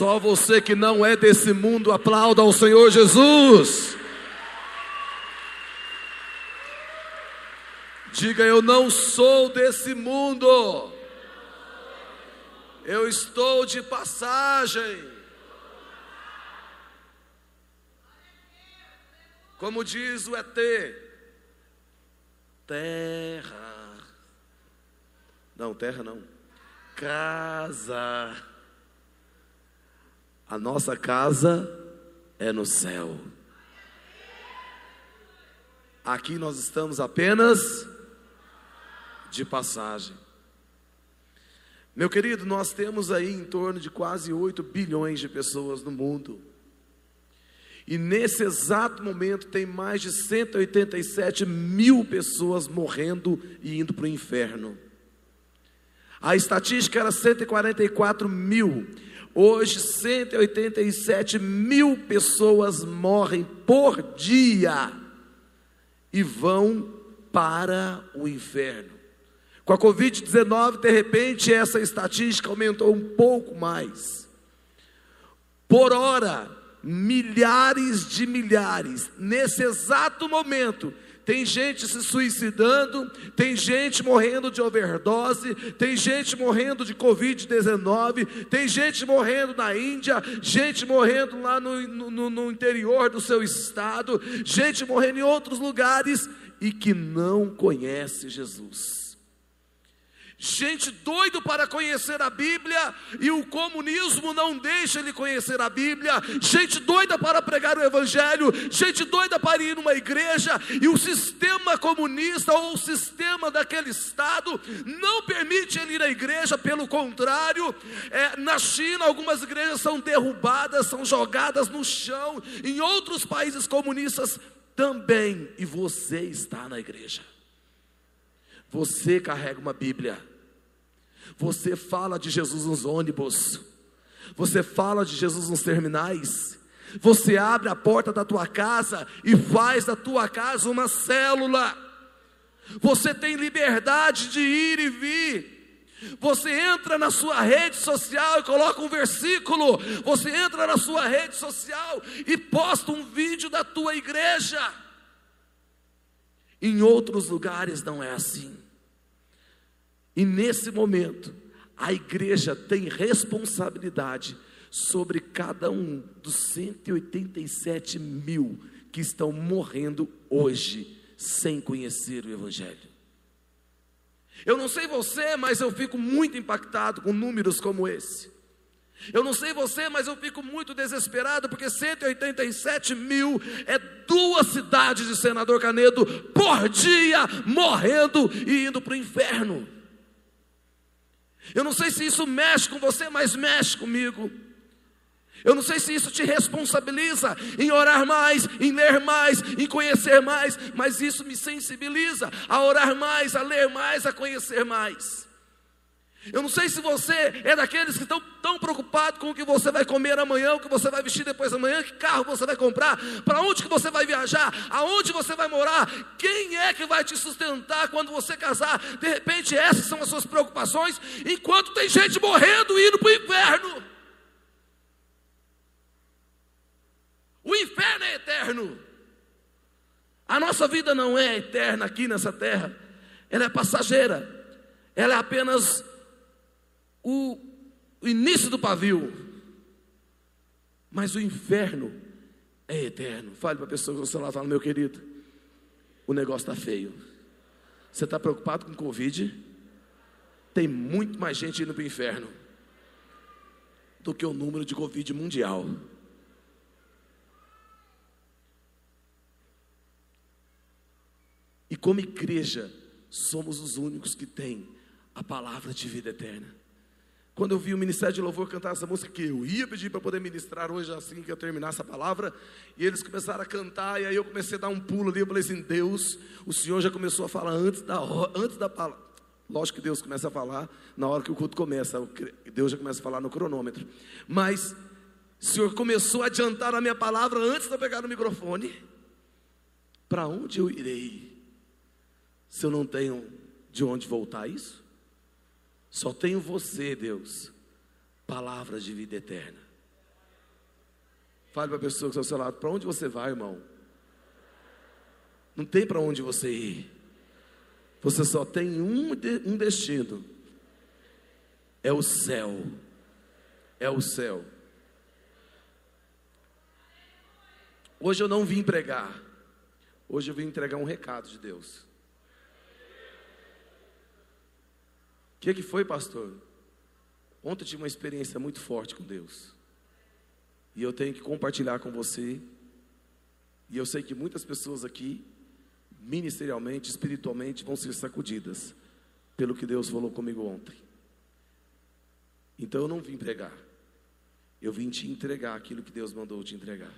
Só você que não é desse mundo, aplauda ao Senhor Jesus. Diga, eu não sou desse mundo. Eu estou de passagem. Como diz o ET, terra. Não, terra não. Casa. A nossa casa é no céu. Aqui nós estamos apenas de passagem. Meu querido, nós temos aí em torno de quase 8 bilhões de pessoas no mundo. E nesse exato momento tem mais de 187 mil pessoas morrendo e indo para o inferno. A estatística era 144 mil. Hoje, 187 mil pessoas morrem por dia e vão para o inferno. Com a Covid-19, de repente, essa estatística aumentou um pouco mais. Por hora, milhares de milhares, nesse exato momento, tem gente se suicidando, tem gente morrendo de overdose, tem gente morrendo de Covid-19, tem gente morrendo na Índia, gente morrendo lá no, no, no, interior do seu estado, gente morrendo em outros lugares e que não conhece Jesus gente doido para conhecer a Bíblia e o comunismo não deixa ele conhecer a Bíblia, gente doida para pregar o Evangelho, gente doida para ir numa igreja e o sistema comunista ou o sistema daquele Estado não permite ele ir à igreja, pelo contrário, é, na China algumas igrejas são derrubadas, são jogadas no chão, em outros países comunistas também, e você está na igreja. Você carrega uma Bíblia. Você fala de Jesus nos ônibus. Você fala de Jesus nos terminais. Você abre a porta da tua casa e faz da tua casa uma célula. Você tem liberdade de ir e vir. Você entra na sua rede social e coloca um versículo. Você entra na sua rede social e posta um vídeo da tua igreja. Em outros lugares não é assim. E nesse momento, a igreja tem responsabilidade sobre cada um dos 187 mil que estão morrendo hoje sem conhecer o Evangelho. Eu não sei você, mas eu fico muito impactado com números como esse. Eu não sei você, mas eu fico muito desesperado porque 187 mil é duas cidades de Senador Canedo por dia morrendo e indo para o inferno. Eu não sei se isso mexe com você, mas mexe comigo. Eu não sei se isso te responsabiliza em orar mais, em ler mais, em conhecer mais, mas isso me sensibiliza a orar mais, a ler mais, a conhecer mais. Eu não sei se você é daqueles que estão tão preocupados com o que você vai comer amanhã, o que você vai vestir depois da manhã, que carro você vai comprar, para onde que você vai viajar, aonde você vai morar, quem é que vai te sustentar quando você casar. De repente, essas são as suas preocupações, enquanto tem gente morrendo e indo para o inferno. O inferno é eterno. A nossa vida não é eterna aqui nessa terra, ela é passageira, ela é apenas o, início do pavio, mas o inferno é eterno. Fale para a pessoa que você lá fala, meu querido, o negócio está feio. Você está preocupado com Covid? Tem muito mais gente indo para o inferno do que o número de Covid mundial. E como igreja, somos os únicos que têm a palavra de vida eterna. Quando eu vi o Ministério de Louvor cantar essa música, que eu ia pedir para poder ministrar hoje, assim que eu terminasse a palavra, e eles começaram a cantar, e aí eu comecei a dar um pulo ali, eu falei assim, Deus, o Senhor já começou a falar antes da, antes da palavra. Lógico que Deus começa a falar na hora que o culto começa, Deus já começa a falar no cronômetro. Mas o Senhor começou a adiantar a minha palavra antes de eu pegar no microfone. Para onde eu irei? Se eu não tenho de onde voltar isso? Só tenho você, Deus, palavras de vida eterna. Fale para a pessoa que está ao seu lado: para onde você vai, irmão? Não tem para onde você ir. Você só tem um, um destino: é o céu. É o céu. Hoje eu não vim pregar. Hoje eu vim entregar um recado de Deus. O que, que foi, pastor? Ontem eu tive uma experiência muito forte com Deus. E eu tenho que compartilhar com você. E eu sei que muitas pessoas aqui, ministerialmente, espiritualmente, vão ser sacudidas pelo que Deus falou comigo ontem. Então eu não vim pregar. Eu vim te entregar aquilo que Deus mandou te entregar.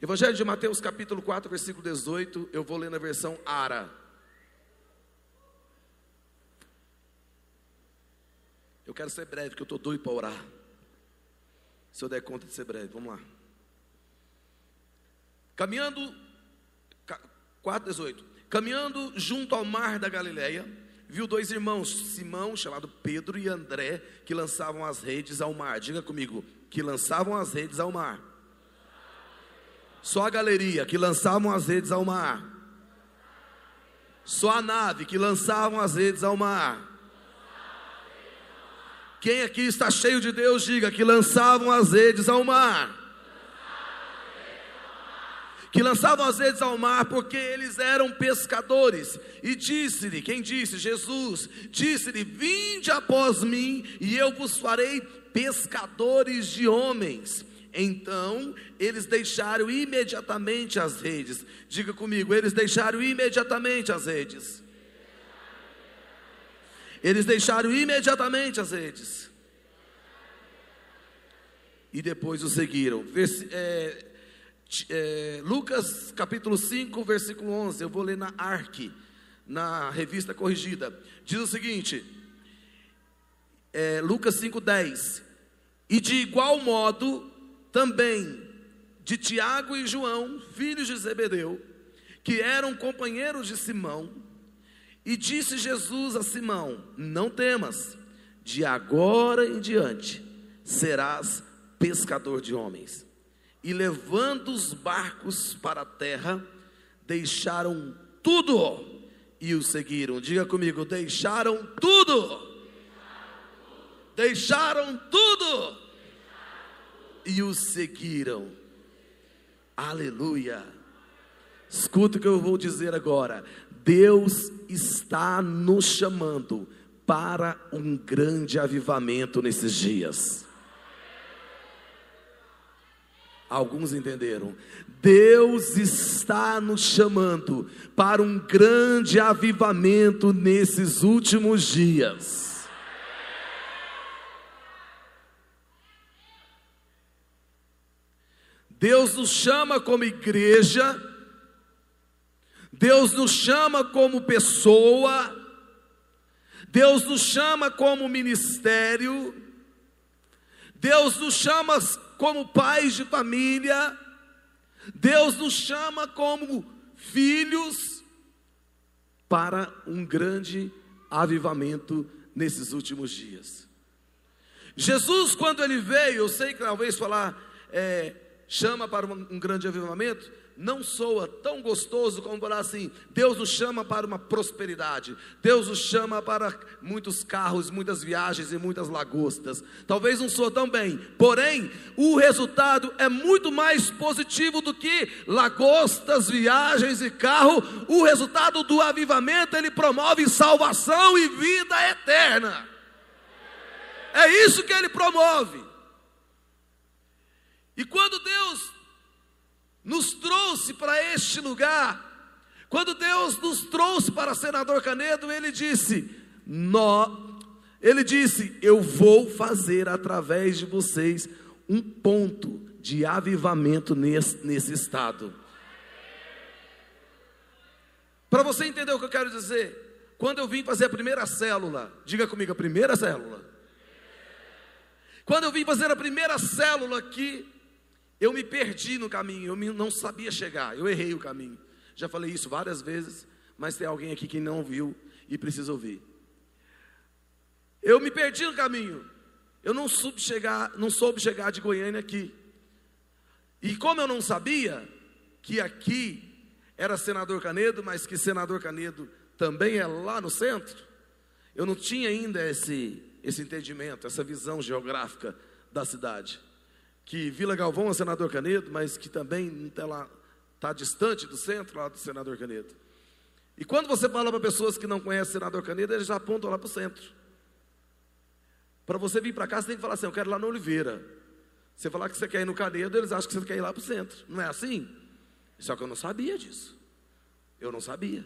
Evangelho de Mateus, capítulo 4, versículo 18, eu vou ler na versão Ara. Eu quero ser breve, porque eu estou doido para orar. Se eu der conta de ser breve, vamos lá. Caminhando, 4,18. Caminhando junto ao mar da Galileia, viu dois irmãos, Simão, chamado Pedro, e André, que lançavam as redes ao mar. Diga comigo, que lançavam as redes ao mar. Só a galeria que lançavam as redes ao mar. Só a nave que lançavam as redes ao mar. Quem aqui está cheio de Deus, diga que lançavam as redes ao mar. Que lançavam as redes ao mar porque eles eram pescadores. E disse-lhe: Quem disse? Jesus. Disse-lhe: Vinde após mim, e eu vos farei pescadores de homens. Então eles deixaram imediatamente as redes. Diga comigo, eles deixaram imediatamente as redes. Eles deixaram imediatamente as redes. E depois o seguiram. É, é, Lucas capítulo 5, versículo 11. Eu vou ler na Arque, na revista corrigida. Diz o seguinte: é, Lucas 5, 10. E de igual modo também de Tiago e João, filhos de Zebedeu, que eram companheiros de Simão, e disse Jesus a Simão: Não temas, de agora em diante serás pescador de homens. E levando os barcos para a terra, deixaram tudo e o seguiram. Diga comigo: deixaram tudo. Deixaram tudo e o seguiram. Aleluia. Escuta o que eu vou dizer agora. Deus está nos chamando para um grande avivamento nesses dias. Alguns entenderam. Deus está nos chamando para um grande avivamento nesses últimos dias. Deus nos chama como igreja, Deus nos chama como pessoa, Deus nos chama como ministério, Deus nos chama como pais de família, Deus nos chama como filhos para um grande avivamento nesses últimos dias. Jesus, quando ele veio, eu sei que talvez falar, é, chama para um grande avivamento, não soa tão gostoso como falar assim: Deus nos chama para uma prosperidade, Deus nos chama para muitos carros, muitas viagens e muitas lagostas. Talvez não soa tão bem, porém, o resultado é muito mais positivo do que lagostas, viagens e carro. O resultado do avivamento ele promove salvação e vida eterna. É isso que ele promove. E quando Deus nos trouxe para este lugar, quando Deus nos trouxe para Senador Canedo, ele disse: Nó, ele disse: Eu vou fazer através de vocês um ponto de avivamento nesse, nesse estado. Para você entender o que eu quero dizer, quando eu vim fazer a primeira célula, diga comigo, a primeira célula. Quando eu vim fazer a primeira célula aqui, eu me perdi no caminho, eu não sabia chegar, eu errei o caminho. Já falei isso várias vezes, mas tem alguém aqui que não viu e precisa ouvir. Eu me perdi no caminho. Eu não soube chegar, não soube chegar de Goiânia aqui. E como eu não sabia que aqui era senador Canedo, mas que senador Canedo também é lá no centro, eu não tinha ainda esse, esse entendimento, essa visão geográfica da cidade. Que Vila Galvão é senador Canedo, mas que também está está distante do centro lá do senador Canedo. E quando você fala para pessoas que não conhecem o senador Canedo, eles já apontam lá para o centro. Para você vir para cá, você tem que falar assim: eu quero ir lá no Oliveira. Você falar que você quer ir no Canedo, eles acham que você quer ir lá para o centro. Não é assim? Só que eu não sabia disso. Eu não sabia.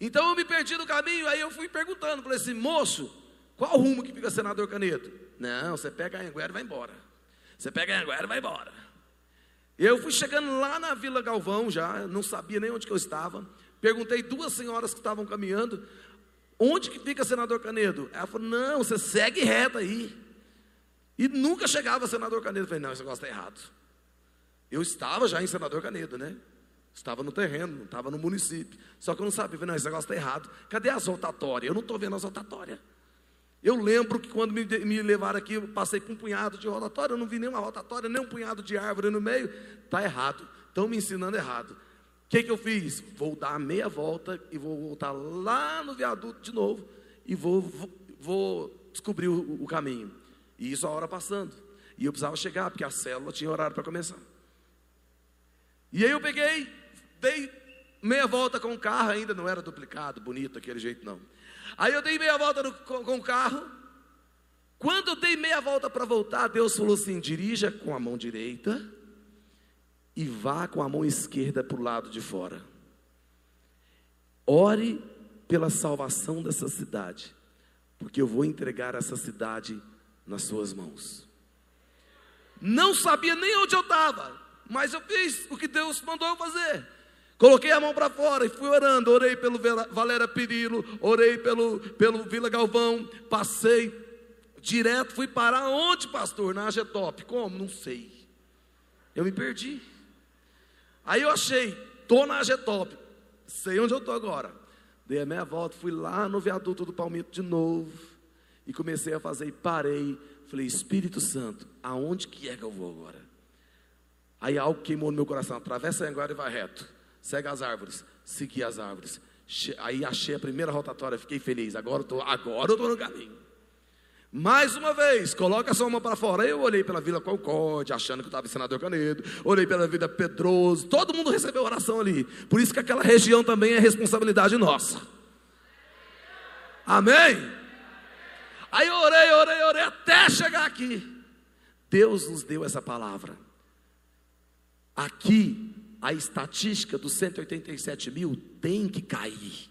Então eu me perdi no caminho, aí eu fui perguntando para esse moço, qual rumo que fica senador Canedo? Não, você pega a Anguera e vai embora. Você pega a Anguera e vai embora. Eu fui chegando lá na Vila Galvão já, não sabia nem onde que eu estava. Perguntei duas senhoras que estavam caminhando, onde que fica senador Canedo? Ela falou, não, você segue reto aí. E nunca chegava senador Canedo. Eu falei, não, esse negócio está errado. Eu estava já em senador Canedo, né? Estava no terreno, estava no município. Só que eu não sabia, não, esse negócio está errado. Cadê as rotatórias? Eu não estou vendo as rotatórias. Eu lembro que quando me, me levaram aqui, eu passei por um punhado de rotatória, eu não vi nenhuma rotatória, nem um punhado de árvore no meio. Está errado. Estão me ensinando errado. O que, que eu fiz? Vou dar meia volta e vou voltar lá no viaduto de novo e vou, vou, vou descobrir o, o caminho. E isso a hora passando. E eu precisava chegar, porque a célula tinha horário para começar. E aí eu peguei, dei meia volta com o carro, ainda não era duplicado, bonito daquele jeito não. Aí eu dei meia volta no, com, o carro. Quando eu dei meia volta para voltar, Deus falou assim: dirija com a mão direita e vá com a mão esquerda para o lado de fora. Ore pela salvação dessa cidade, porque eu vou entregar essa cidade nas suas mãos. Não sabia nem onde eu estava, mas eu fiz o que Deus mandou eu fazer. Coloquei a mão para fora e fui orando. Orei pelo Valéria Pirilo, orei pelo, pelo Vila Galvão, passei direto, fui parar onde, pastor? Na Agetop. Como? Não sei. Eu me perdi. Aí eu achei, tô na Agetop. Sei onde eu tô agora. Dei a meia volta, fui lá no viaduto do Palmito de novo e comecei a fazer e parei. Falei, Espírito Santo, aonde que é que eu vou agora? Aí algo queimou no meu coração, atravessa agora e vai reto segue as árvores, segui as árvores. Aí achei a primeira rotatória, fiquei feliz. Agora eu tô, agora eu estou no caminho. Mais uma vez, coloca sua mão para fora. Eu olhei pela Vila Concórdia, achando que eu estava em Senador Canedo. Olhei pela Vida Pedroso. Todo mundo recebeu oração ali. Por isso que aquela região também é responsabilidade nossa. Amém? Aí eu orei, orei, orei até chegar aqui. Deus nos deu essa palavra. Aqui a estatística dos 187 mil tem que cair.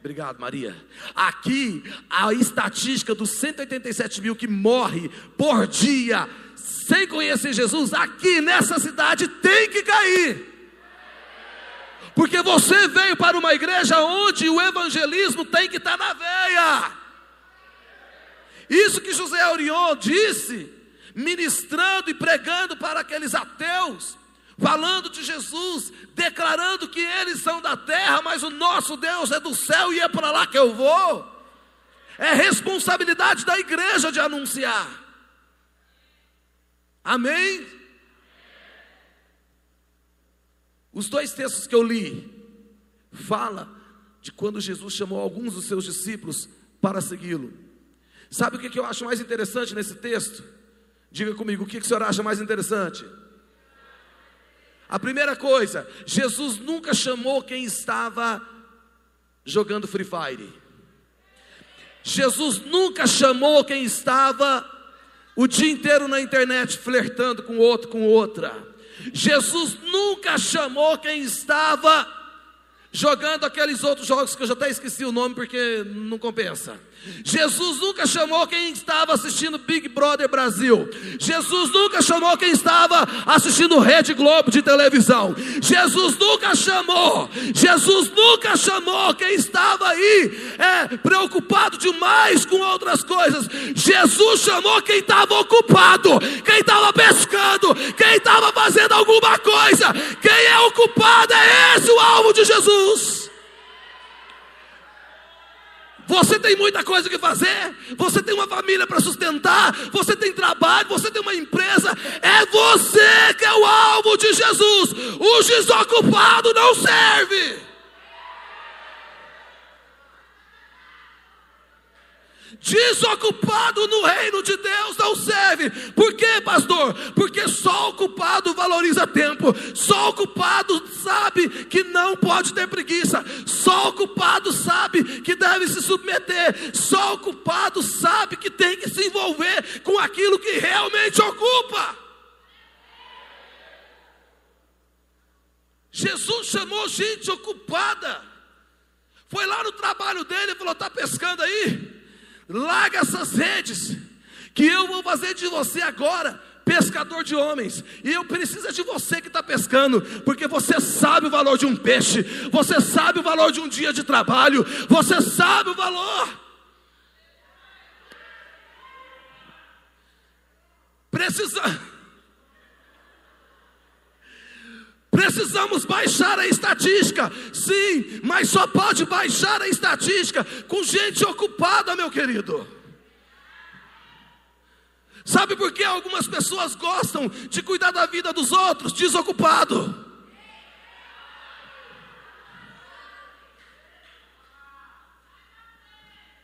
Obrigado, Maria. Aqui, a estatística dos 187 mil que morre por dia sem conhecer Jesus, aqui nessa cidade tem que cair. Porque você veio para uma igreja onde o evangelismo tem que estar na veia. Isso que José Aurion disse, ministrando e pregando para aqueles ateus falando de Jesus, declarando que eles são da terra, mas o nosso Deus é do céu e é para lá que eu vou. É responsabilidade da igreja de anunciar. Amém? Os dois textos que eu li fala de quando Jesus chamou alguns dos seus discípulos para segui-lo. Sabe o que eu acho mais interessante nesse texto? Diga comigo, o que o senhor acha mais interessante? A primeira coisa, Jesus nunca chamou quem estava jogando Free Fire. Jesus nunca chamou quem estava o dia inteiro na internet flertando com outro, com outra. Jesus nunca chamou quem estava jogando aqueles outros jogos que eu já até esqueci o nome porque não compensa. Jesus nunca chamou quem estava assistindo Big Brother Brasil. Jesus nunca chamou quem estava assistindo Rede Globo de televisão. Jesus nunca chamou. Jesus nunca chamou quem estava aí é, preocupado demais com outras coisas. Jesus chamou quem estava ocupado, quem estava pescando, quem estava fazendo alguma coisa. Quem é ocupado é esse o alvo de Jesus. Você tem muita coisa que fazer, você tem uma família para sustentar, você tem trabalho, você tem uma empresa, é você que é o alvo de Jesus. O desocupado não serve. Desocupado no reino de Deus não serve. Por quê, pastor? Porque só o culpado valoriza tempo. Só o culpado sabe que não pode ter preguiça. Só o culpado sabe que deve se submeter. Só o culpado sabe que tem que se envolver com aquilo que realmente ocupa. Jesus chamou gente ocupada. Foi lá no trabalho dele e falou: está pescando aí? Larga essas redes, que eu vou fazer de você agora pescador de homens, e eu preciso de você que está pescando, porque você sabe o valor de um peixe, você sabe o valor de um dia de trabalho, você sabe o valor. Precisa. Precisamos baixar a estatística, sim, mas só pode baixar a estatística com gente ocupada, meu querido. Sabe por que algumas pessoas gostam de cuidar da vida dos outros desocupado?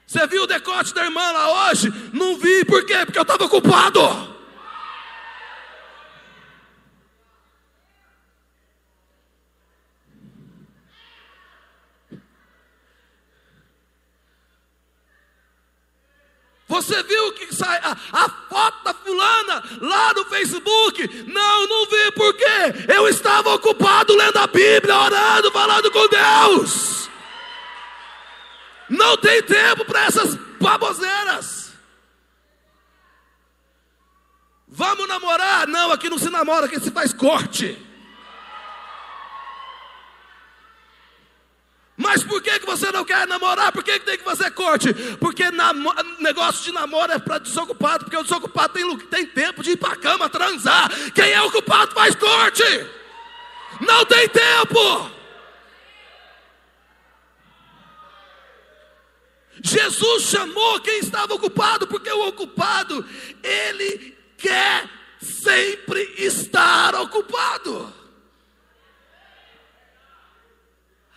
Você viu o decote da irmã lá hoje? Não vi, por quê? Porque eu estava ocupado. Você viu que sai a, a, foto da fulana lá no Facebook? Não, não vi, por quê? Eu estava ocupado lendo a Bíblia, orando, falando com Deus. Não tem tempo para essas baboseiras. Vamos namorar? Não, aqui não se namora, aqui se faz corte. Mas por que, que você não quer namorar? Por que, que tem que fazer corte? Porque negócio de namoro é para desocupado, porque o desocupado tem, tem tempo de ir para a cama transar. Quem é ocupado faz corte. Não tem tempo. Jesus chamou quem estava ocupado, porque o ocupado, ele quer sempre estar ocupado.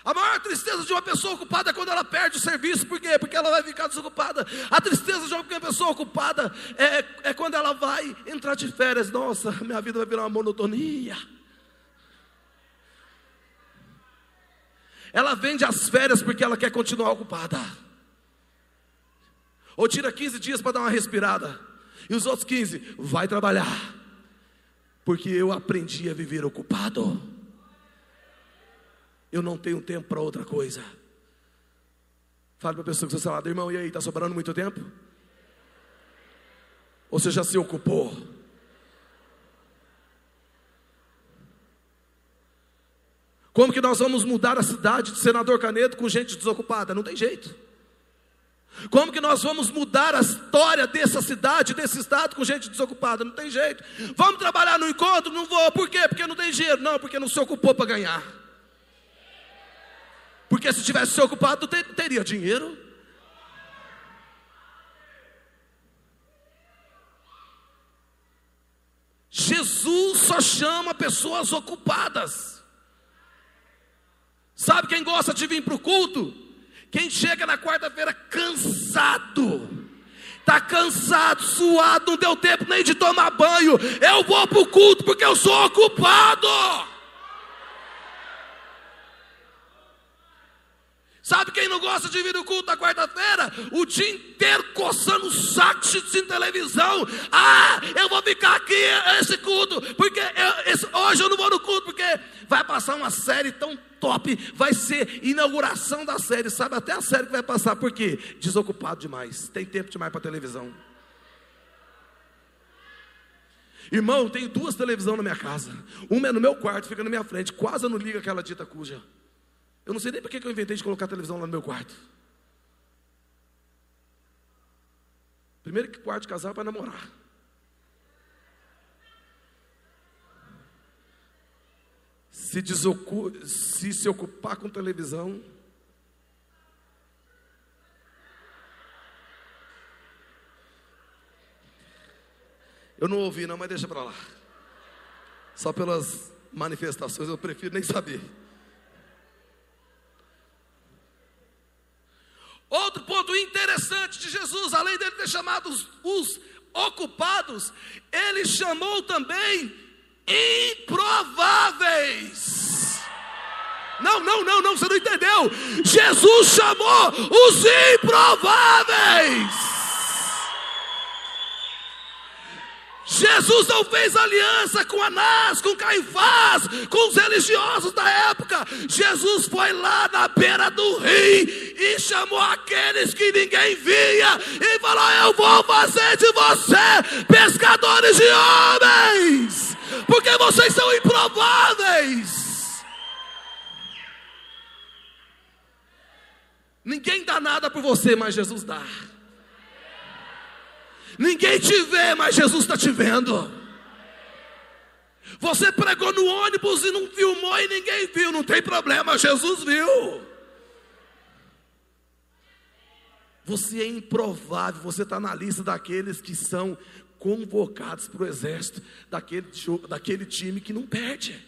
A maior tristeza de uma pessoa ocupada é quando ela perde o serviço, por quê? Porque ela vai ficar desocupada. A tristeza de uma pessoa ocupada é, é quando ela vai entrar de férias. Nossa, minha vida vai virar uma monotonia. Ela vende as férias porque ela quer continuar ocupada. Ou tira 15 dias para dar uma respirada. E os outros 15, vai trabalhar. Porque eu aprendi a viver ocupado eu não tenho tempo para outra coisa. Fale para a pessoa que você lado, irmão, e aí, está sobrando muito tempo? Ou você já se ocupou? Como que nós vamos mudar a cidade de Senador Canedo com gente desocupada? Não tem jeito. Como que nós vamos mudar a história dessa cidade, desse estado com gente desocupada? Não tem jeito. Vamos trabalhar no encontro? Não vou. Por quê? Porque não tem dinheiro. Não, porque não se ocupou para ganhar. Porque se tivesse se ocupado, teria dinheiro. Jesus só chama pessoas ocupadas. Sabe quem gosta de vir para o culto? Quem chega na quarta-feira cansado. Está cansado, suado, não deu tempo nem de tomar banho. Eu vou para o culto porque eu sou ocupado. Sabe quem não gosta de vir no culto da quarta-feira? O dia inteiro coçando o saco assistindo televisão. Ah, eu vou ficar aqui esse culto, porque eu, esse, hoje eu não vou no culto, porque vai passar uma série tão top, vai ser inauguração da série. Sabe até a série que vai passar, por quê? Desocupado demais, tem tempo demais para televisão. Irmão, tenho duas televisões na minha casa. Uma é no meu quarto, fica na minha frente, quase eu não ligo aquela dita cuja. Eu não sei nem porque eu inventei de colocar televisão lá no meu quarto. Primeiro que quarto de casal é para namorar. Se, desocu... se se ocupar com televisão, Eu não ouvi, não, mas deixa para lá. Só pelas manifestações, eu prefiro nem saber. Outro ponto interessante de Jesus, além dele ter chamado os, os ocupados, ele chamou também improváveis. Não, não, não, não, você não entendeu. Jesus chamou os improváveis. Jesus não fez aliança com Anás, com Caifás, com os religiosos da época. Jesus foi lá na beira do rio e chamou aqueles que ninguém via e falou: Eu vou fazer de você pescadores de homens, porque vocês são improváveis. Ninguém dá nada por você, mas Jesus dá. Ninguém te vê, mas Jesus está te vendo. Você pregou no ônibus e não filmou e ninguém viu, não tem problema, Jesus viu. Você é improvável, você está na lista daqueles que são convocados para o exército, daquele, daquele time que não perde.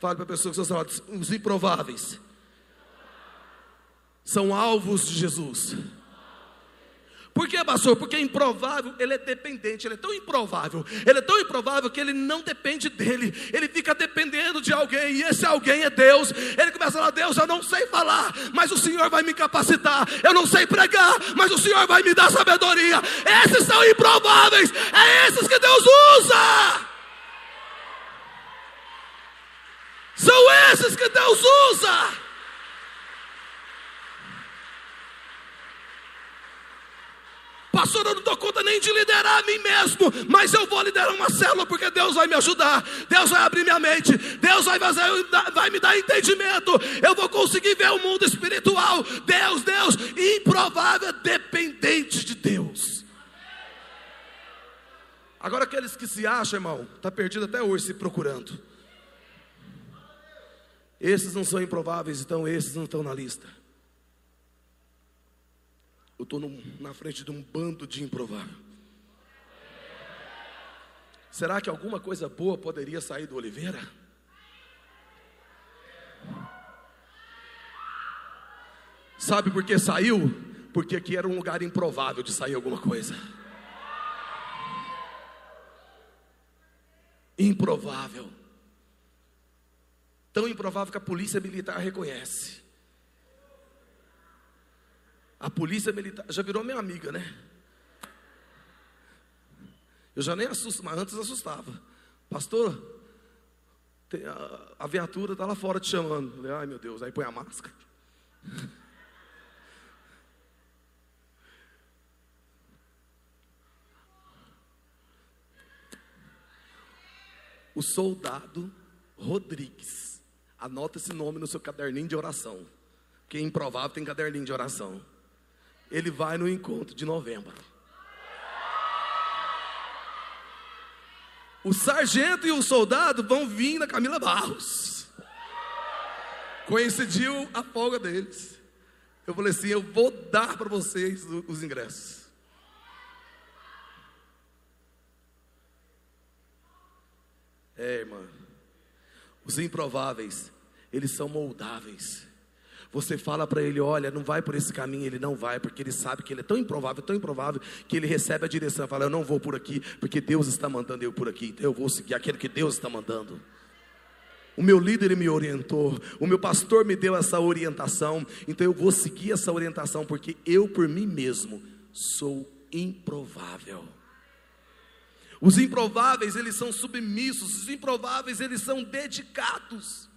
Fale para a pessoa que fala, os improváveis são alvos de Jesus. Por que, pastor? Porque é improvável, ele é dependente, ele é tão improvável, ele é tão improvável que ele não depende dele, ele fica dependendo de alguém, e esse alguém é Deus. Ele começa a falar: Deus, eu não sei falar, mas o Senhor vai me capacitar, eu não sei pregar, mas o Senhor vai me dar sabedoria. Esses são improváveis, é esses que Deus usa. São esses que Deus usa. Pastor, eu não dou conta nem de liderar a mim mesmo, mas eu vou liderar uma célula porque Deus vai me ajudar, Deus vai abrir minha mente, Deus vai, fazer, vai me dar entendimento, eu vou conseguir ver o mundo espiritual. Deus, Deus, improvável, dependente de Deus. Agora, aqueles que se acham, irmão, está perdido até hoje se procurando. Esses não são improváveis, então esses não estão na lista. Eu estou na frente de um bando de improvável. Será que alguma coisa boa poderia sair do Oliveira? Sabe por que saiu? Porque aqui era um lugar improvável de sair alguma coisa. Improvável. Tão improvável que a polícia militar reconhece. A polícia militar já virou minha amiga, né? Eu já nem assusto, mas antes assustava. Pastor, a, a, viatura está lá fora te chamando. Falei, Ai meu Deus, aí põe a máscara. O soldado Rodrigues. Anota esse nome no seu caderninho de oração. Quem é improvável tem caderninho de oração ele vai no encontro de novembro. O sargento e o soldado vão vir na Camila Barros. Coincidiu a folga deles. Eu falei assim: eu vou dar para vocês os ingressos. É, irmã. Os improváveis, eles são moldáveis. Você fala para ele: olha, não vai por esse caminho, ele não vai, porque ele sabe que ele é tão improvável, tão improvável, que ele recebe a direção. Fala: eu não vou por aqui, porque Deus está mandando eu por aqui, então eu vou seguir aquele que Deus está mandando. O meu líder me orientou, o meu pastor me deu essa orientação, então eu vou seguir essa orientação, porque eu por mim mesmo sou improvável. Os improváveis, eles são submissos, os improváveis, eles são dedicados.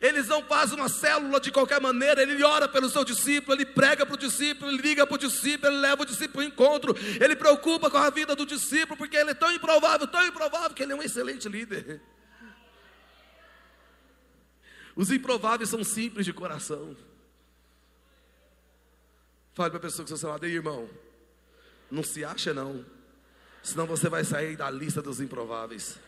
Eles não fazem uma célula de qualquer maneira, ele ora pelo seu discípulo, ele prega para o discípulo, ele liga para o discípulo, ele leva o discípulo ao encontro, ele preocupa com a vida do discípulo, porque ele é tão improvável, tão improvável, que ele é um excelente líder. Os improváveis são simples de coração. Fale para a pessoa que você fala, irmão, não se acha não, senão você vai sair da lista dos improváveis.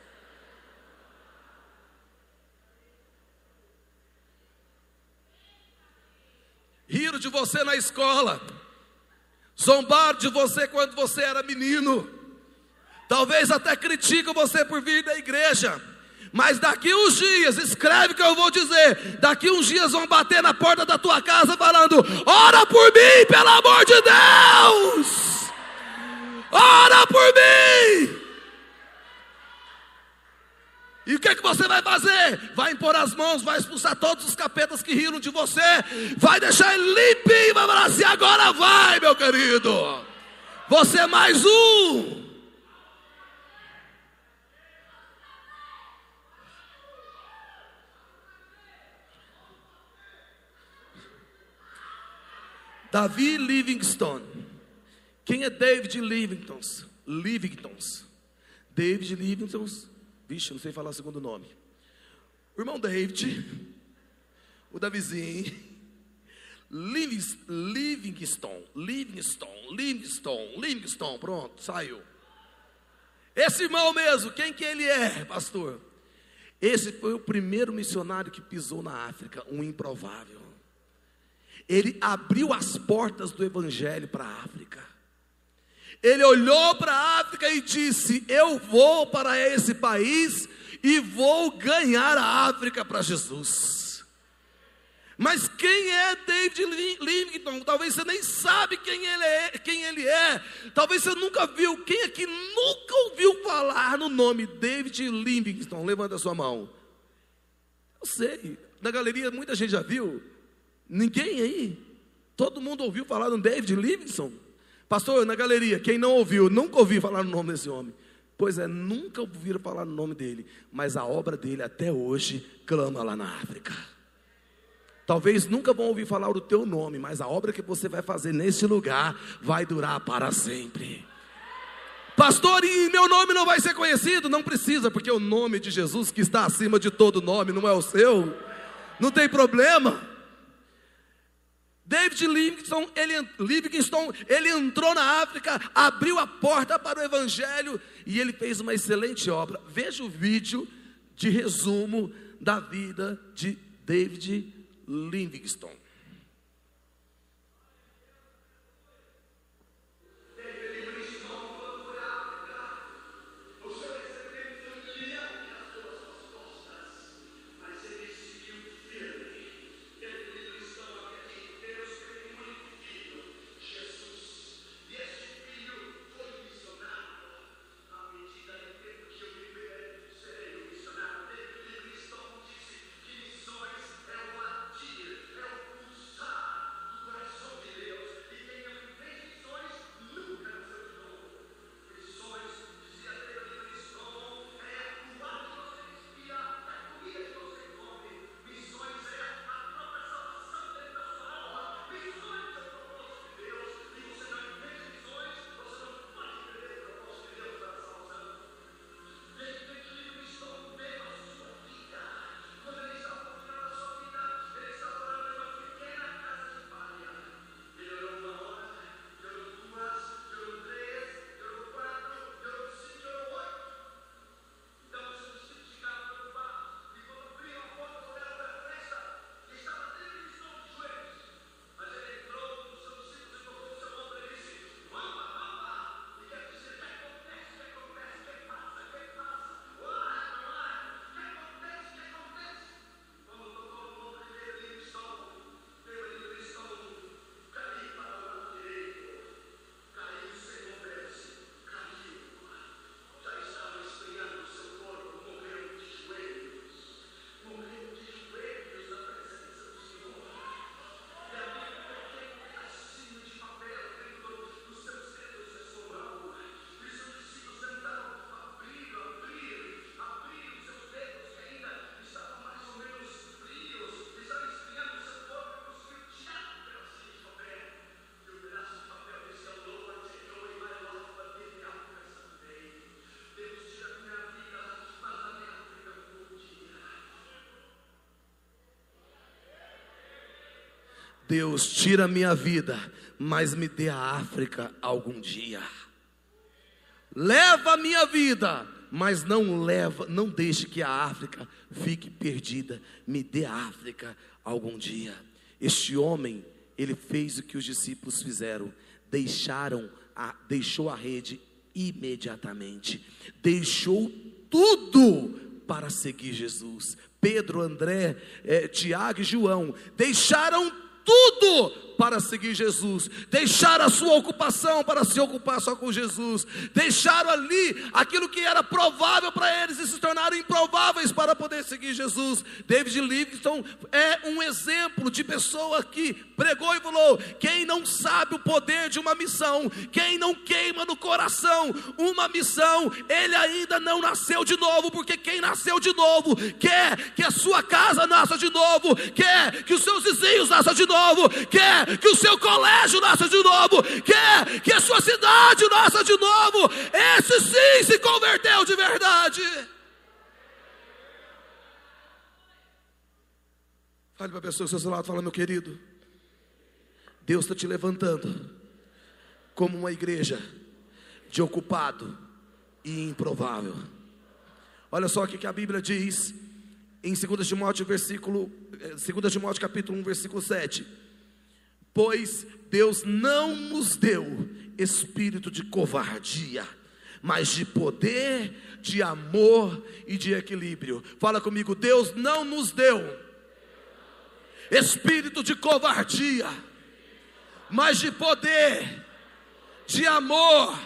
Riram de você na escola, zombaram de você quando você era menino, talvez até criticam você por vir da igreja. Mas daqui uns dias, escreve que eu vou dizer. Daqui uns dias vão bater na porta da tua casa falando: Ora por mim, pelo amor de Deus! Ora por mim! E o que, é que você vai fazer? Vai impor as mãos, vai expulsar todos os capetas que riram de você, vai deixar ele limpinho, vai falar assim: agora vai, meu querido. Você é mais um. Davi Livingstone. Quem é David Livingstone? Livingstone. David Livingstone. Vixe, não sei falar o segundo nome. O irmão David, o Davizinho, Livingstone, Livingstone, Livingstone, Livingstone, pronto, saiu. Esse irmão mesmo, quem que ele é, pastor? Esse foi o primeiro missionário que pisou na África, um improvável ele abriu as portas do Evangelho para a África. Ele olhou para a África e disse: Eu vou para esse país e vou ganhar a África para Jesus. Mas quem é David Livingstone? Talvez você nem sabe quem ele é, quem ele é. Talvez você nunca viu. Quem aqui nunca ouviu falar no nome David Livingstone? Levanta a sua mão. Eu sei. Na galeria muita gente já viu. Ninguém aí. Todo mundo ouviu falar do David Livingston? Pastor, na galeria, quem não ouviu, nunca ouviu falar no nome desse homem. Pois é, nunca ouviram falar no nome dele, mas a obra dele até hoje clama lá na África. Talvez nunca vão ouvir falar do teu nome, mas a obra que você vai fazer nesse lugar vai durar para sempre. Pastor, e meu nome não vai ser conhecido? Não precisa, porque o nome de Jesus que está acima de todo nome não é o seu. Não tem problema. David Livingstone ele, Livingstone, ele entrou na África, abriu a porta para o Evangelho e ele fez uma excelente obra. Veja o vídeo de resumo da vida de David Livingstone. Deus, tira a minha vida, mas me dê a África algum dia. Leva a minha vida, mas não leva, não deixe que a África fique perdida. Me dê a África algum dia. Este homem, ele fez o que os discípulos fizeram. deixaram a, deixou a rede imediatamente, deixou tudo para seguir Jesus. Pedro, André, eh, Tiago e João deixaram tudo para seguir Jesus, deixaram a sua ocupação para se ocupar só com Jesus, deixaram ali aquilo que era provável para eles e se tornaram improváveis para poder seguir Jesus. David Livingstone é um exemplo de pessoa que pregou e falou: quem não sabe o poder de uma missão, quem não queima no coração uma missão, ele ainda não nasceu de novo, porque quem nasceu de novo quer que a sua casa nasça de novo, quer que os seus vizinhos nasçam de novo, quer que o seu colégio nasça de novo, quer que a sua cidade nasça de novo. Esse sim se converteu de verdade. Fale para a pessoa ao seu lado, fala, meu querido, Deus está te levantando como uma igreja de ocupado e improvável. Olha só o que a Bíblia diz em 2 Timóteo, versículo, 2 eh, Timóteo capítulo 1, versículo 7 pois Deus não nos deu espírito de covardia, mas de poder, de amor e de equilíbrio. Fala comigo, Deus não nos deu espírito de covardia, mas de poder, de amor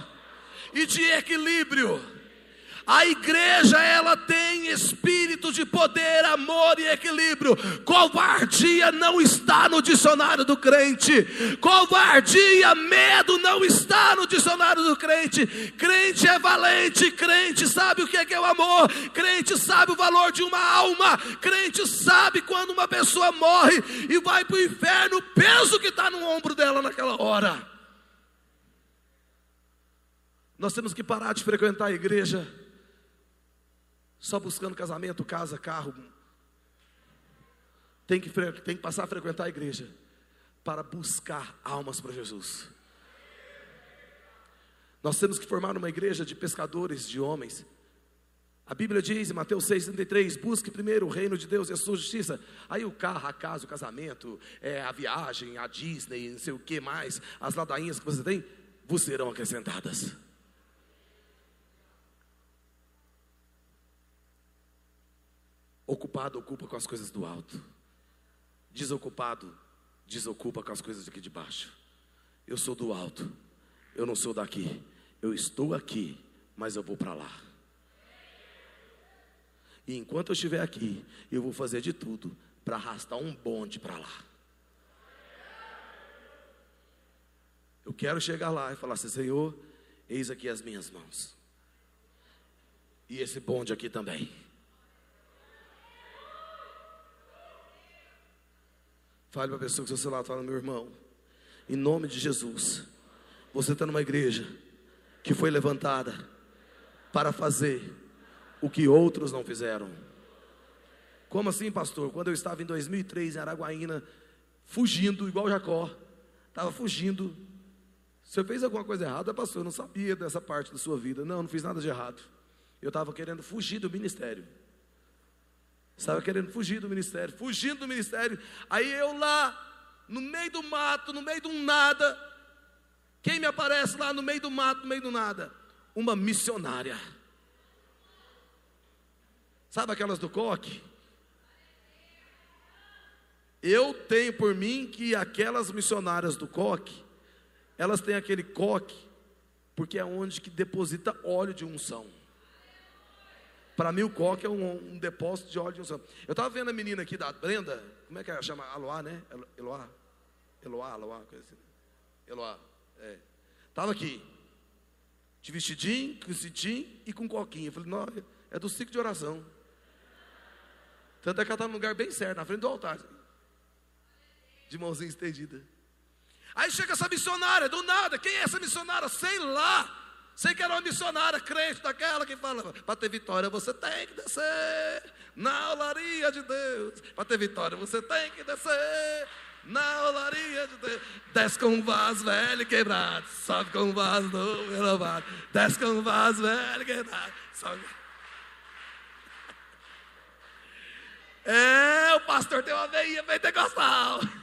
e de equilíbrio. A igreja ela tem espírito de poder, amor e equilíbrio. Covardia não está no dicionário do crente. Covardia, medo não está no dicionário do crente. Crente é valente, crente sabe o que é, que é o amor, crente sabe o valor de uma alma, crente sabe quando uma pessoa morre e vai para o inferno, o peso que está no ombro dela naquela hora. Nós temos que parar de frequentar a igreja só buscando casamento, casa, carro. Tem que, tem que passar a frequentar a igreja para buscar almas para Jesus. Nós temos que formar uma igreja de pescadores de homens. A Bíblia diz em Mateus 6,33: busque primeiro o reino de Deus e a sua justiça. Aí o carro, a casa, o casamento, é, a viagem, a Disney, não sei o que mais, as ladainhas que você tem, vos serão acrescentadas. Ocupado ocupa com as coisas do alto. Desocupado desocupa com as coisas aqui de baixo. Eu sou do alto. Eu não sou daqui. Eu estou aqui, mas eu vou para lá. E enquanto eu estiver aqui, eu vou fazer de tudo para arrastar um bonde para lá. Eu quero chegar lá e falar assim: Senhor, eis aqui as minhas mãos. E esse bonde aqui também. Fale para a pessoa que seu lado, fala, meu irmão, em nome de Jesus, você está numa igreja que foi levantada para fazer o que outros não fizeram. Como assim, pastor? Quando eu estava em 2003 em Araguaína, fugindo, igual Jacó, estava fugindo. Você fez alguma coisa errada, pastor? Eu não sabia dessa parte da sua vida. Não, não fiz nada de errado. Eu estava querendo fugir do ministério. Estava querendo fugir do ministério, fugindo do ministério. Aí eu lá, no meio do mato, no meio do nada. Quem me aparece lá no meio do mato, no meio do nada? Uma missionária. Sabe aquelas do coque? Eu tenho por mim que aquelas missionárias do coque, elas têm aquele coque, porque é onde que deposita óleo de unção. Para mim, o coque é um, um, depósito de óleo de unção. Eu estava vendo a menina aqui da Brenda, como é que ela chama? Aloá, né? Eloá? Eloá, Aloá, coisa assim. Eloá, é. Estava aqui, de vestidinho, com cintinho e com coquinha. Eu falei, não, é do ciclo de oração. Tanto é que ela está no lugar bem certo, na frente do altar. De mãozinha estendida. Aí chega essa missionária, do nada. Quem é essa missionária? Sei lá. Sei que era uma missionária crente daquela que fala: para ter vitória você tem que descer na olaria de Deus. Para ter vitória você tem que descer na olaria de Deus. Desce com um vaso velho quebrado, sobe com um vaso novo renovado. Desce com um vaso velho quebrado, sobe. É, o pastor tem uma veia pentecostal.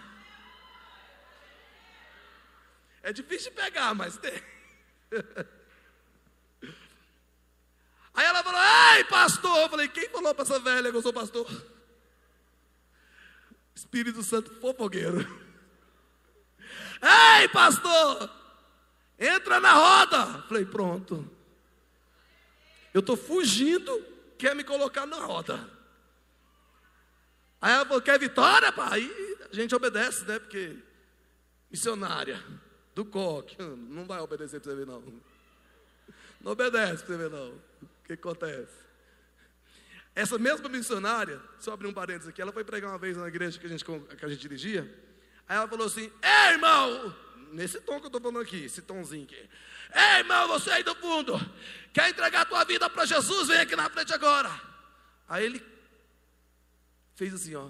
É difícil de pegar, mas tem. Aí ela falou: Ei, pastor! Eu falei: Quem falou para essa velha que eu sou pastor? Espírito Santo fofogueiro. Ei, pastor! Entra na roda! Falei: Pronto. Eu estou fugindo, quer me colocar na roda. Aí ela falou: Quer vitória, pai? Aí a gente obedece, né? Porque missionária do coque, não vai obedecer para você ver, não. Não obedece para você ver, não que acontece? Essa mesma missionária, só abrir um parênteses aqui, ela foi pregar uma vez na igreja que a gente, que a gente dirigia. Aí ela falou assim: Ei, irmão, nesse tom que eu estou falando aqui, esse tomzinho aqui. Ei, irmão, você aí do fundo, quer entregar a tua vida para Jesus? Vem aqui na frente agora. Aí ele fez assim, ó.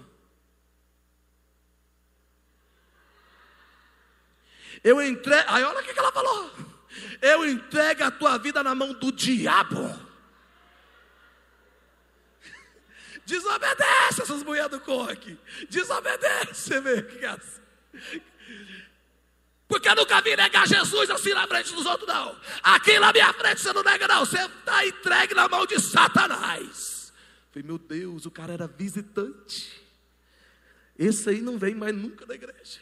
Eu entrego, aí olha o que ela falou. Eu entrego a tua vida na mão do diabo. Desobedece essas mulheres do coque. Desobedece, assim. Porque eu nunca vi negar Jesus assim na frente dos outros, não. Aqui na minha frente você não nega, não. Você está entregue na mão de Satanás. Falei, meu Deus, o cara era visitante. Esse aí não vem mais nunca na igreja.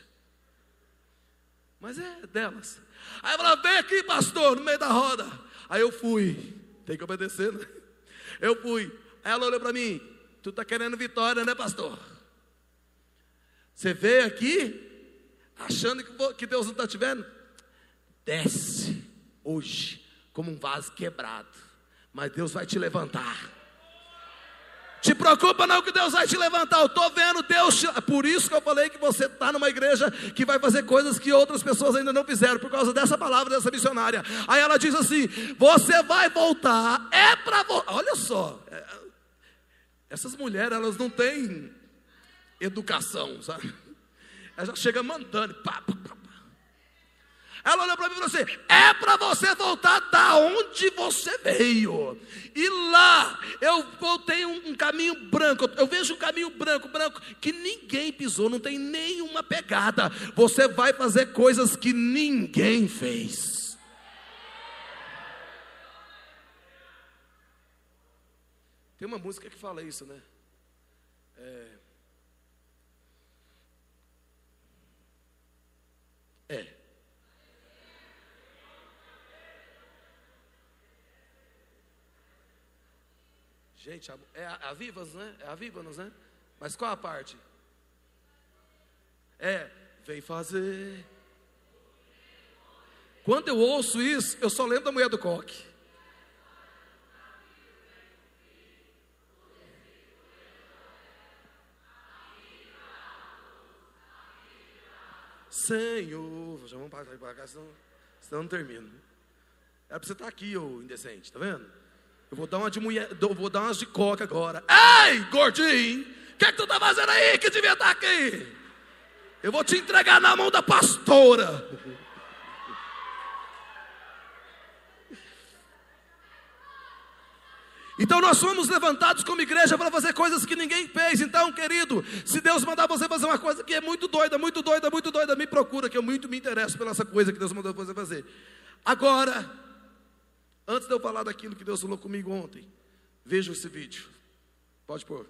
Mas é delas. Aí ela vem aqui, pastor, no meio da roda. Aí eu fui. Tem que obedecer, né? Eu fui. Aí ela olhou para mim. Tu está querendo vitória, né, pastor? Você veio aqui achando que Deus não está te vendo? Desce hoje como um vaso quebrado, mas Deus vai te levantar. Te preocupa não que Deus vai te levantar. Eu estou vendo Deus. Te... Por isso que eu falei que você está numa igreja que vai fazer coisas que outras pessoas ainda não fizeram, por causa dessa palavra dessa missionária. Aí ela diz assim: Você vai voltar, é para voltar. Olha só, é, essas mulheres, elas não têm educação, sabe? Ela já chega mandando. Pá, pá, pá. Ela olha para mim e falou assim: é para você voltar da onde você veio. E lá eu voltei um, um, caminho branco. Eu vejo um caminho branco, branco, que ninguém pisou, não tem nenhuma pegada. Você vai fazer coisas que ninguém fez. Tem uma música que fala isso, né? É. É. Gente, é a, a Vivas, né? É a Vivas, né? Mas qual a parte? É, vem fazer. Quando eu ouço isso, eu só lembro da mulher do coque. Senhor. Já vamos para cá, senão, senão não termino. Era para você estar tá aqui, ô indecente, tá vendo? Eu vou dar uma de mulher, vou dar umas de coca agora. Ei, gordinho! O que, é que tu tá fazendo aí que devia estar tá aqui? Eu vou te entregar na mão da pastora. Então nós somos levantados como igreja para fazer coisas que ninguém fez. Então, querido, se Deus mandar você fazer uma coisa que é muito doida, muito doida, muito doida, me procura, que eu muito me interesso pela essa coisa que Deus mandou você fazer. Agora, antes de eu falar daquilo que Deus falou comigo ontem, veja esse vídeo. Pode pôr.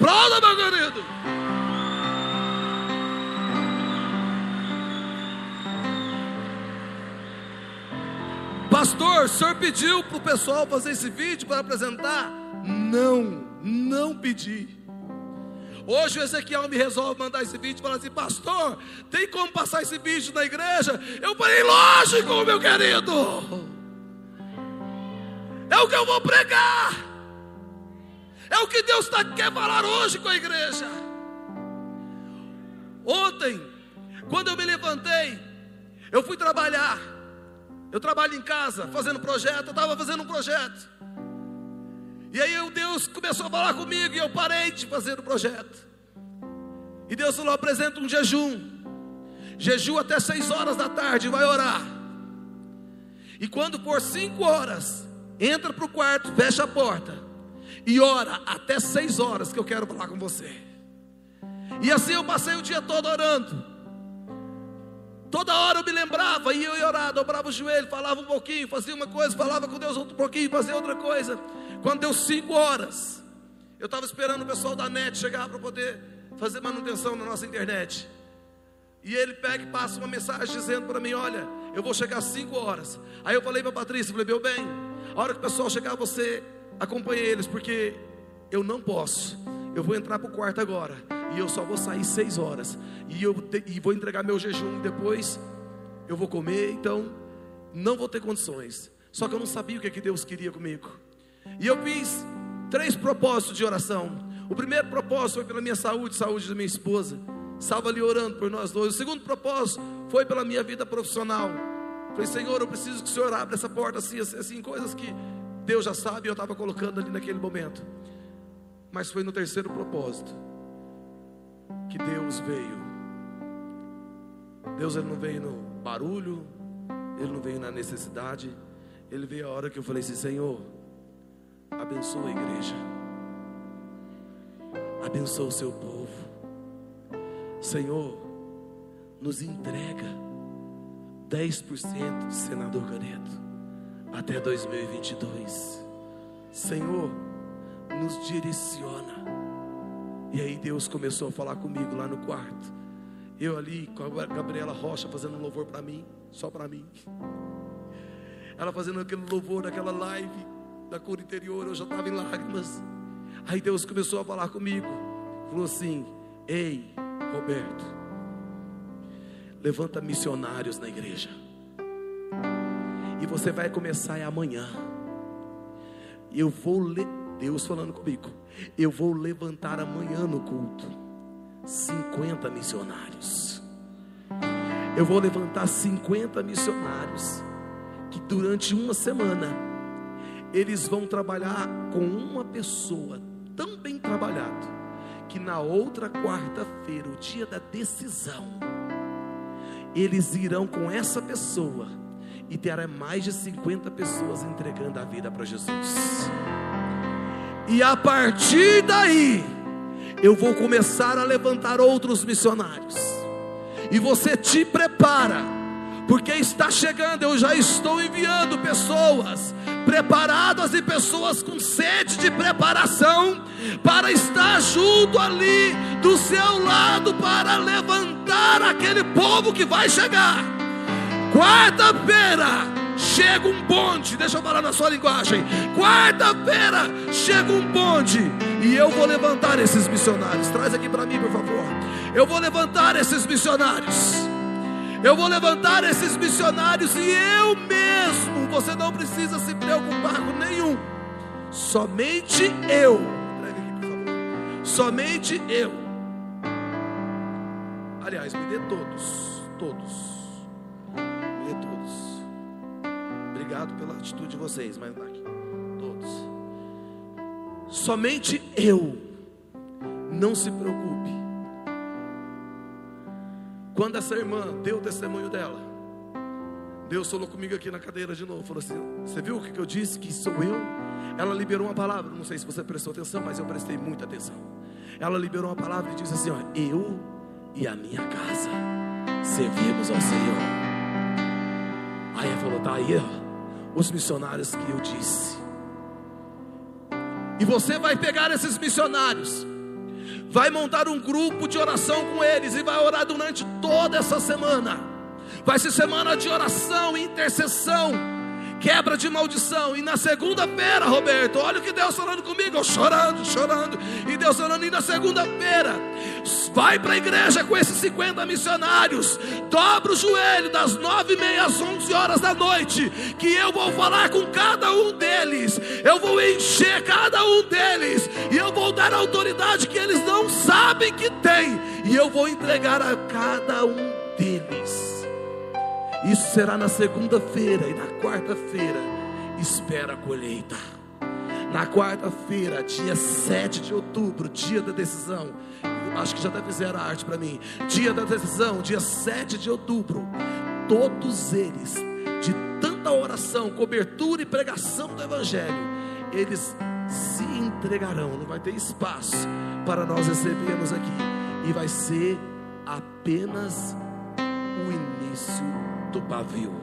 Aplauda, meu querido. Pastor, o senhor pediu para o pessoal fazer esse vídeo para apresentar? Não, não pedi. Hoje o Ezequiel me resolve mandar esse vídeo e falar assim: Pastor, tem como passar esse vídeo na igreja? Eu falei: Lógico, meu querido. É o que eu vou pregar. Que Deus tá, quer falar hoje com a igreja. Ontem, quando eu me levantei, eu fui trabalhar. Eu trabalho em casa, fazendo projeto. Eu estava fazendo um projeto. E aí o Deus começou a falar comigo e eu parei de fazer o projeto. E Deus falou: apresenta um jejum. Jejum até seis horas da tarde, vai orar. E quando for cinco horas, entra para o quarto, fecha a porta e ora até seis horas que eu quero falar com você. E assim eu passei o dia todo orando. Toda hora eu me lembrava, ia eu orar, dobrava o joelho, falava um pouquinho, fazia uma coisa, falava com Deus outro pouquinho, fazia outra coisa. Quando deu cinco horas, eu estava esperando o pessoal da net chegar para poder fazer manutenção na nossa internet. E ele pega e passa uma mensagem dizendo para mim: Olha, eu vou chegar às cinco horas. Aí eu falei para a Patrícia: falei, Meu bem, a hora que o pessoal chegar, você acompanha eles, porque eu não posso. Eu vou entrar para o quarto agora. E eu só vou sair seis horas. E eu te, e vou entregar meu jejum. Depois eu vou comer. Então, não vou ter condições. Só que eu não sabia o que, é que Deus queria comigo. E eu fiz três propósitos de oração. O primeiro propósito foi pela minha saúde, saúde da minha esposa. Estava ali orando por nós dois. O segundo propósito foi pela minha vida profissional. Falei, Senhor, eu preciso que o Senhor abra essa porta assim, assim, assim coisas que Deus já sabe eu estava colocando ali naquele momento. Mas foi no terceiro propósito que Deus veio. Deus ele não veio no barulho, ele não veio na necessidade, ele veio a hora que eu falei assim: Senhor, Abençoa a igreja. Abençoa o seu povo. Senhor, nos entrega 10% de senador Caneto até 2022. Senhor, nos direciona. E aí Deus começou a falar comigo lá no quarto. Eu ali com a Gabriela Rocha fazendo um louvor para mim, só para mim. Ela fazendo aquele louvor naquela live da cor interior, eu já estava em lágrimas. Aí Deus começou a falar comigo. Falou assim: Ei, Roberto, levanta missionários na igreja. Você vai começar amanhã. Eu vou ler, Deus falando comigo. Eu vou levantar amanhã no culto 50 missionários. Eu vou levantar 50 missionários que durante uma semana eles vão trabalhar com uma pessoa tão bem trabalhado que na outra quarta-feira, o dia da decisão, eles irão com essa pessoa e terá mais de 50 pessoas entregando a vida para Jesus. E a partir daí, eu vou começar a levantar outros missionários. E você te prepara porque está chegando, eu já estou enviando pessoas preparadas e pessoas com sede de preparação para estar junto ali do seu lado para levantar aquele povo que vai chegar. Quarta-feira chega um bonde, deixa eu falar na sua linguagem. Quarta-feira chega um bonde e eu vou levantar esses missionários. Traz aqui para mim, por favor. Eu vou levantar esses missionários. Eu vou levantar esses missionários e eu mesmo, você não precisa se preocupar com nenhum. Somente eu. Aqui, por favor. Somente eu. Aliás, me dê todos. Todos. Obrigado pela atitude de vocês, mas não aqui. Todos. Somente eu. Não se preocupe. Quando essa irmã deu o testemunho dela, Deus falou comigo aqui na cadeira de novo. Falou assim: Você viu o que eu disse? Que sou eu? Ela liberou uma palavra. Não sei se você prestou atenção, mas eu prestei muita atenção. Ela liberou uma palavra e disse assim: ó, Eu e a minha casa servimos ao Senhor. Aí ela falou: Tá aí, ó, os missionários que eu disse. E você vai pegar esses missionários vai montar um grupo de oração com eles e vai orar durante toda essa semana. Vai ser semana de oração e intercessão quebra de maldição. E na segunda-feira, Roberto, olha o que Deus falando comigo, eu chorando, chorando. E Deus falando, e na segunda-feira, vai para a igreja com esses 50 missionários, dobra o joelho das nove e meia às onze horas da noite, que eu vou falar com cada um deles, eu vou encher cada um deles, e eu vou dar a autoridade que eles não sabem que tem, e eu vou entregar a cada um deles. Isso será na segunda-feira e na quarta-feira espera a colheita. Na quarta-feira, dia 7 de outubro, dia da decisão. Acho que já até fizeram a arte para mim. Dia da decisão, dia 7 de outubro. Todos eles, de tanta oração, cobertura e pregação do Evangelho, eles se entregarão. Não vai ter espaço para nós recebermos aqui. E vai ser apenas o início do pavio,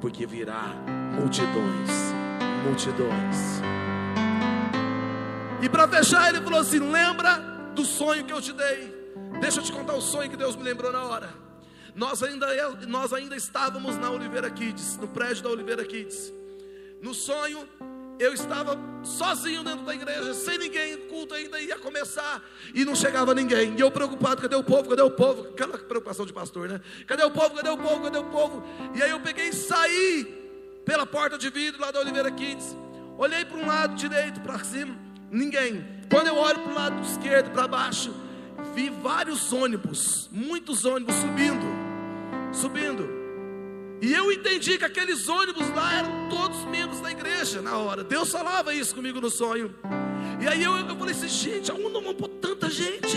porque virá multidões, multidões. E para fechar, ele falou assim: lembra do sonho que eu te dei. Deixa eu te contar o sonho que Deus me lembrou na hora. Nós ainda, nós ainda estávamos na Oliveira Kids, no prédio da Oliveira Kids. No sonho, eu estava sozinho dentro da igreja, sem ninguém, o culto ainda ia começar e não chegava ninguém. E eu preocupado, cadê o povo? Cadê o povo? Aquela preocupação de pastor, né? Cadê o povo? Cadê o povo? Cadê o povo? E aí eu peguei e saí pela porta de vidro lá da Oliveira Kids. Olhei para um lado direito, para cima, ninguém. Quando eu olho para o lado esquerdo, para baixo, vi vários ônibus, muitos ônibus subindo, subindo. E eu entendi que aqueles ônibus lá eram todos membros da igreja na hora. Deus falava isso comigo no sonho. E aí eu, eu falei assim, gente, aonde vão pôr tanta gente?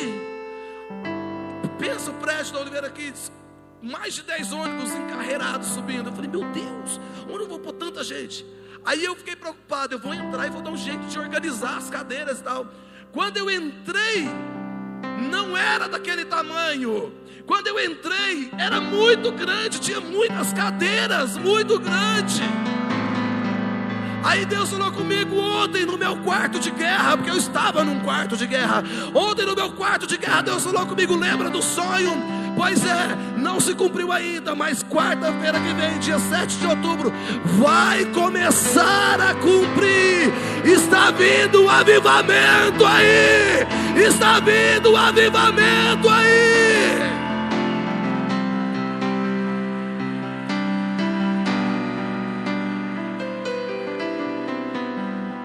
Pensa o prédio da Oliveira aqui, mais de 10 ônibus encarreirados subindo. Eu falei, meu Deus, onde eu vou pôr tanta gente? Aí eu fiquei preocupado, eu vou entrar e vou dar um jeito de organizar as cadeiras e tal. Quando eu entrei, não era daquele tamanho. Quando eu entrei, era muito grande, tinha muitas cadeiras, muito grande. Aí Deus falou comigo ontem no meu quarto de guerra, porque eu estava num quarto de guerra. Ontem no meu quarto de guerra, Deus falou comigo: lembra do sonho? Pois é, não se cumpriu ainda, mas quarta-feira que vem, dia 7 de outubro, vai começar a cumprir. Está vindo o avivamento aí! Está vindo o avivamento aí!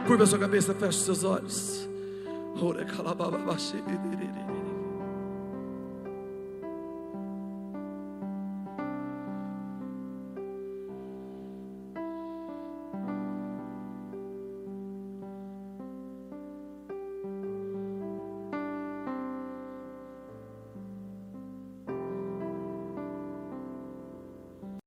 Curva sua cabeça, feche seus olhos. Ore calababa